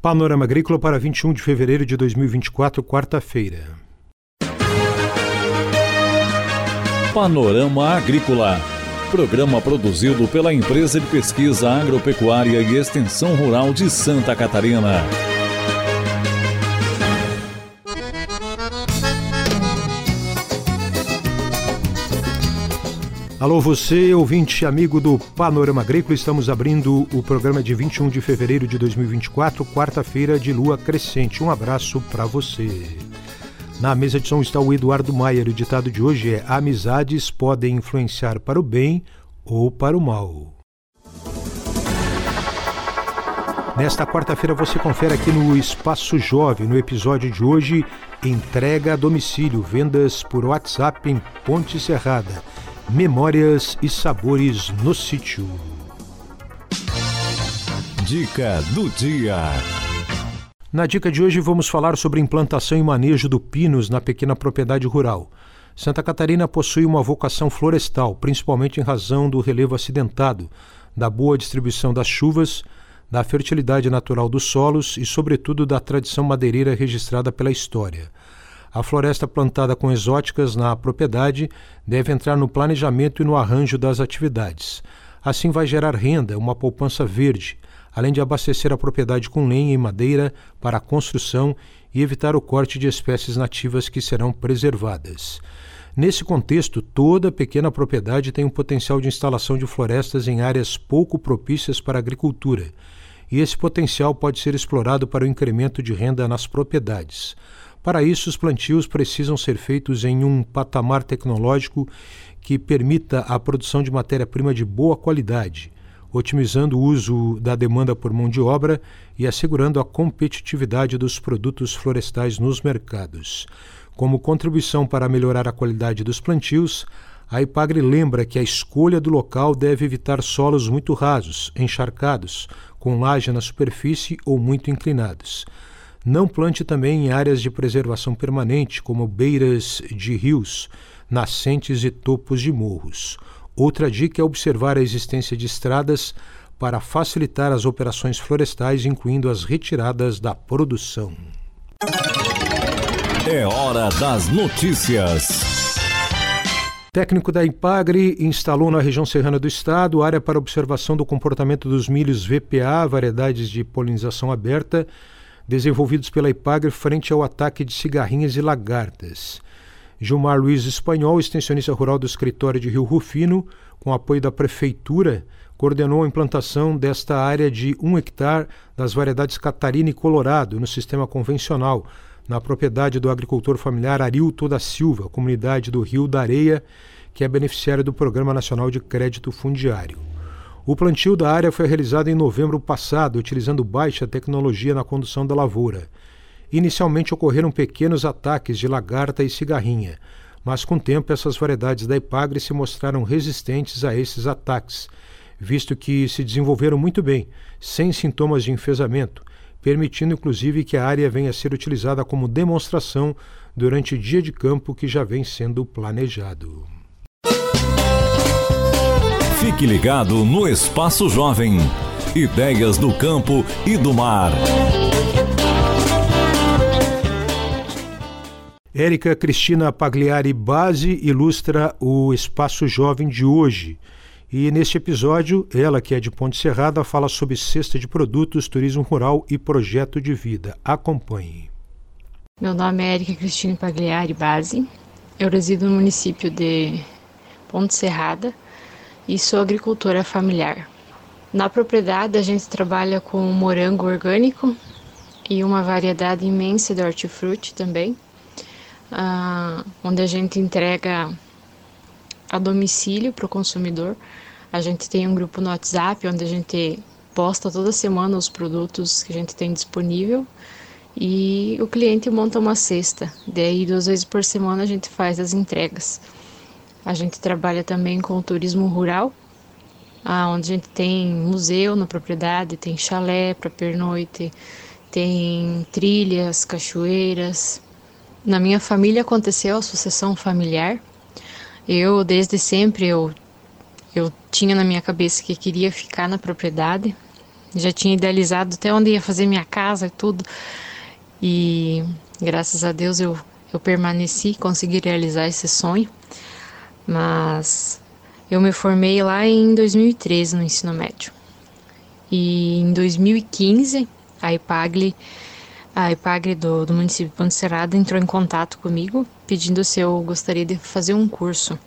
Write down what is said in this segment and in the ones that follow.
Panorama Agrícola para 21 de fevereiro de 2024, quarta-feira. Panorama Agrícola. Programa produzido pela Empresa de Pesquisa Agropecuária e Extensão Rural de Santa Catarina. Alô, você, ouvinte amigo do Panorama Agrícola, estamos abrindo o programa de 21 de fevereiro de 2024, quarta-feira de lua crescente. Um abraço para você. Na mesa de som está o Eduardo Maier. O ditado de hoje é: Amizades podem influenciar para o bem ou para o mal. Nesta quarta-feira você confere aqui no Espaço Jovem, no episódio de hoje, entrega a domicílio, vendas por WhatsApp em Ponte Serrada. Memórias e sabores no sítio. Dica do dia. Na dica de hoje vamos falar sobre implantação e manejo do pinus na pequena propriedade rural. Santa Catarina possui uma vocação florestal, principalmente em razão do relevo acidentado, da boa distribuição das chuvas, da fertilidade natural dos solos e, sobretudo, da tradição madeireira registrada pela história. A floresta plantada com exóticas na propriedade deve entrar no planejamento e no arranjo das atividades. Assim vai gerar renda, uma poupança verde, além de abastecer a propriedade com lenha e madeira para a construção e evitar o corte de espécies nativas que serão preservadas. Nesse contexto, toda pequena propriedade tem um potencial de instalação de florestas em áreas pouco propícias para a agricultura, e esse potencial pode ser explorado para o incremento de renda nas propriedades. Para isso, os plantios precisam ser feitos em um patamar tecnológico que permita a produção de matéria-prima de boa qualidade, otimizando o uso da demanda por mão de obra e assegurando a competitividade dos produtos florestais nos mercados. Como contribuição para melhorar a qualidade dos plantios, a IPAGRE lembra que a escolha do local deve evitar solos muito rasos, encharcados, com laje na superfície ou muito inclinados. Não plante também em áreas de preservação permanente, como beiras de rios, nascentes e topos de morros. Outra dica é observar a existência de estradas para facilitar as operações florestais, incluindo as retiradas da produção. É hora das notícias. Técnico da Impagre instalou na região serrana do estado área para observação do comportamento dos milhos VPA, variedades de polinização aberta, desenvolvidos pela IPAGRE frente ao ataque de cigarrinhas e lagartas. Gilmar Luiz Espanhol, extensionista rural do escritório de Rio Rufino, com apoio da Prefeitura, coordenou a implantação desta área de um hectare das variedades Catarina e Colorado no sistema convencional, na propriedade do agricultor familiar Arilton da Silva, comunidade do Rio da Areia, que é beneficiário do Programa Nacional de Crédito Fundiário. O plantio da área foi realizado em novembro passado, utilizando baixa tecnologia na condução da lavoura. Inicialmente ocorreram pequenos ataques de lagarta e cigarrinha, mas com o tempo essas variedades da Ipagre se mostraram resistentes a esses ataques, visto que se desenvolveram muito bem, sem sintomas de enfesamento, permitindo inclusive que a área venha a ser utilizada como demonstração durante o dia de campo que já vem sendo planejado. Fique ligado no Espaço Jovem. Ideias do campo e do mar. Érica Cristina Pagliari Base ilustra o Espaço Jovem de hoje. E neste episódio, ela, que é de Ponte Serrada, fala sobre cesta de produtos, turismo rural e projeto de vida. Acompanhe. Meu nome é Érica Cristina Pagliari Base. Eu resido no município de Ponte Serrada e sou agricultora familiar. Na propriedade a gente trabalha com morango orgânico e uma variedade imensa de hortifruti também, uh, onde a gente entrega a domicílio para o consumidor. A gente tem um grupo no WhatsApp onde a gente posta toda semana os produtos que a gente tem disponível e o cliente monta uma cesta. Daí duas vezes por semana a gente faz as entregas. A gente trabalha também com o turismo rural, onde a gente tem museu na propriedade, tem chalé para pernoite, tem trilhas, cachoeiras. Na minha família aconteceu a sucessão familiar. Eu, desde sempre, eu, eu tinha na minha cabeça que queria ficar na propriedade. já tinha idealizado até onde ia fazer minha casa e tudo. E graças a Deus eu, eu permaneci, consegui realizar esse sonho. Mas eu me formei lá em 2013 no ensino médio. E em 2015, a IPAGLE, a IPAGLE do, do município de Serrada entrou em contato comigo pedindo se eu gostaria de fazer um curso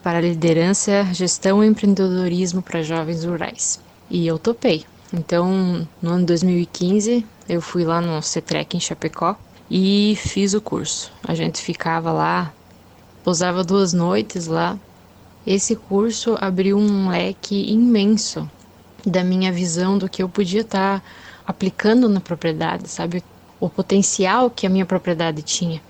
para liderança, gestão e empreendedorismo para jovens rurais. E eu topei. Então, no ano 2015, eu fui lá no CETREC em Chapecó e fiz o curso. A gente ficava lá, pousava duas noites lá. Esse curso abriu um leque imenso da minha visão do que eu podia estar tá aplicando na propriedade, sabe? O potencial que a minha propriedade tinha.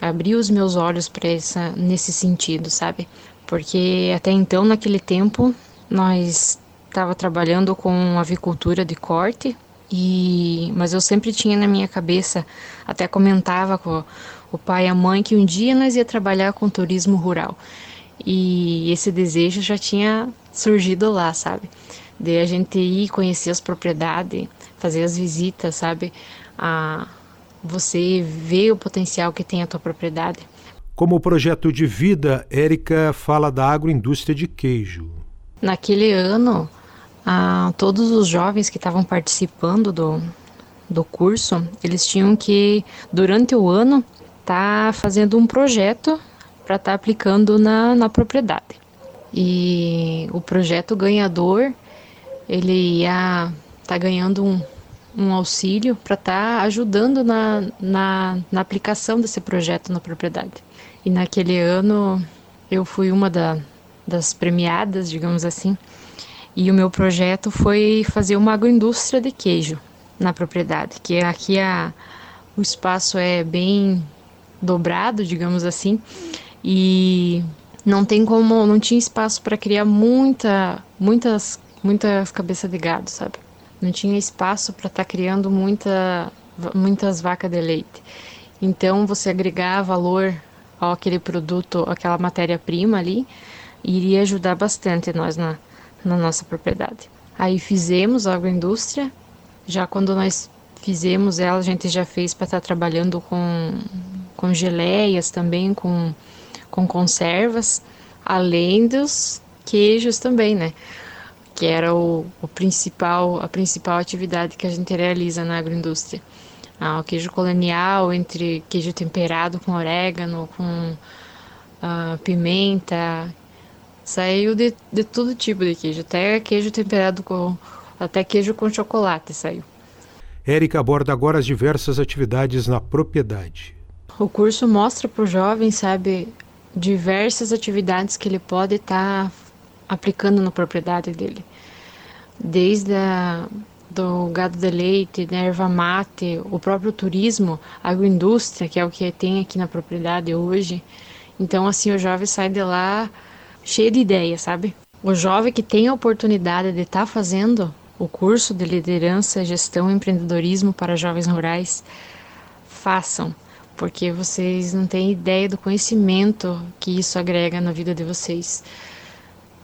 Abriu os meus olhos para essa nesse sentido, sabe? Porque até então, naquele tempo, nós estava trabalhando com avicultura de corte e mas eu sempre tinha na minha cabeça, até comentava com o pai e a mãe que um dia nós ia trabalhar com turismo rural. E esse desejo já tinha surgido lá, sabe? De a gente ir conhecer as propriedades, fazer as visitas, sabe? A você ver o potencial que tem a tua propriedade. Como projeto de vida, Érica fala da agroindústria de queijo. Naquele ano, a todos os jovens que estavam participando do, do curso, eles tinham que, durante o ano, estar tá fazendo um projeto para estar tá aplicando na, na propriedade. E o projeto ganhador, ele ia estar tá ganhando um, um auxílio para estar tá ajudando na, na, na aplicação desse projeto na propriedade. E naquele ano eu fui uma da, das premiadas, digamos assim, e o meu projeto foi fazer uma agroindústria de queijo na propriedade, que aqui a, o espaço é bem dobrado, digamos assim, e não tem como, não tinha espaço para criar muita, muitas, muitas cabeças de gado, sabe? Não tinha espaço para estar tá criando muita, muitas vacas de leite. Então você agregar valor àquele produto, aquela matéria-prima ali, iria ajudar bastante nós na na nossa propriedade. Aí fizemos a agroindústria, já quando nós fizemos ela, a gente já fez para estar tá trabalhando com, com geleias também, com, com conservas, além dos queijos também, né? Que era o, o principal, a principal atividade que a gente realiza na agroindústria. Ah, o queijo colonial, entre queijo temperado com orégano, com ah, pimenta, Saiu de, de todo tipo de queijo, até queijo temperado com. até queijo com chocolate saiu. Érica aborda agora as diversas atividades na propriedade. O curso mostra para o jovem, sabe, diversas atividades que ele pode estar tá aplicando na propriedade dele. Desde a, do gado de leite, da erva mate, o próprio turismo, agroindústria, que é o que tem aqui na propriedade hoje. Então, assim, o jovem sai de lá cheio de ideias, sabe? O jovem que tem a oportunidade de estar tá fazendo o curso de liderança, gestão e empreendedorismo para jovens rurais, façam, porque vocês não têm ideia do conhecimento que isso agrega na vida de vocês.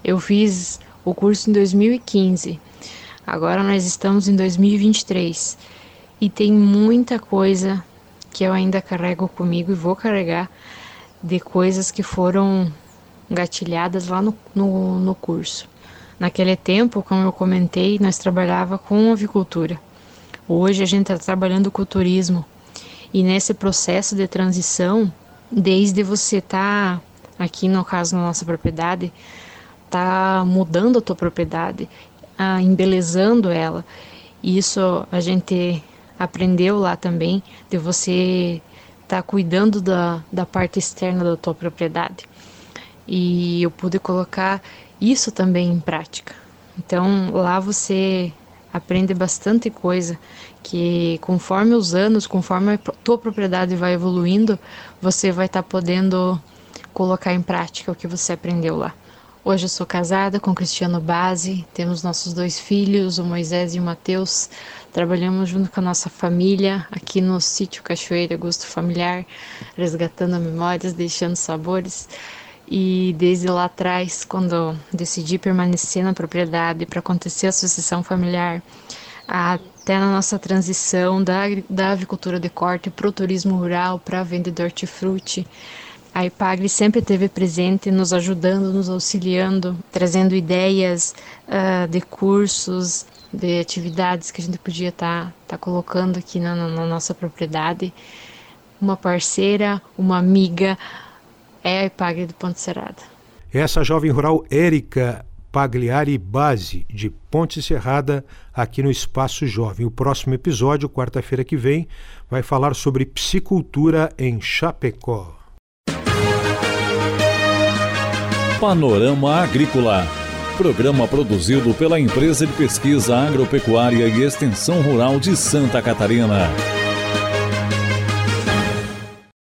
Eu fiz o curso em 2015, agora nós estamos em 2023 e tem muita coisa que eu ainda carrego comigo e vou carregar de coisas que foram gatilhadas lá no, no, no curso. Naquele tempo, como eu comentei, nós trabalhava com avicultura. Hoje a gente está trabalhando com turismo. E nesse processo de transição, desde você estar tá, aqui no caso na nossa propriedade, tá mudando a tua propriedade, ah, embelezando ela. Isso a gente aprendeu lá também, de você estar tá cuidando da, da parte externa da tua propriedade e eu pude colocar isso também em prática. Então lá você aprende bastante coisa que conforme os anos, conforme a tua propriedade vai evoluindo, você vai estar tá podendo colocar em prática o que você aprendeu lá. Hoje eu sou casada com Cristiano Base, temos nossos dois filhos, o Moisés e o Mateus. Trabalhamos junto com a nossa família aqui no sítio Cachoeira Gosto Familiar, resgatando memórias, deixando sabores. E desde lá atrás, quando decidi permanecer na propriedade para acontecer a sucessão familiar, até na nossa transição da, da avicultura de corte para o turismo rural, para de hortifruti. A IPAGRE sempre esteve presente, nos ajudando, nos auxiliando, trazendo ideias uh, de cursos, de atividades que a gente podia estar tá, tá colocando aqui na, na, nossa propriedade. Uma parceira, uma amiga, é a IPAGRE do Ponte Serrada. Essa jovem rural Érica Pagliari Base, de Ponte Serrada, aqui no Espaço Jovem. O próximo episódio, quarta-feira que vem, vai falar sobre psicultura em Chapecó. Panorama Agrícola. Programa produzido pela Empresa de Pesquisa Agropecuária e Extensão Rural de Santa Catarina.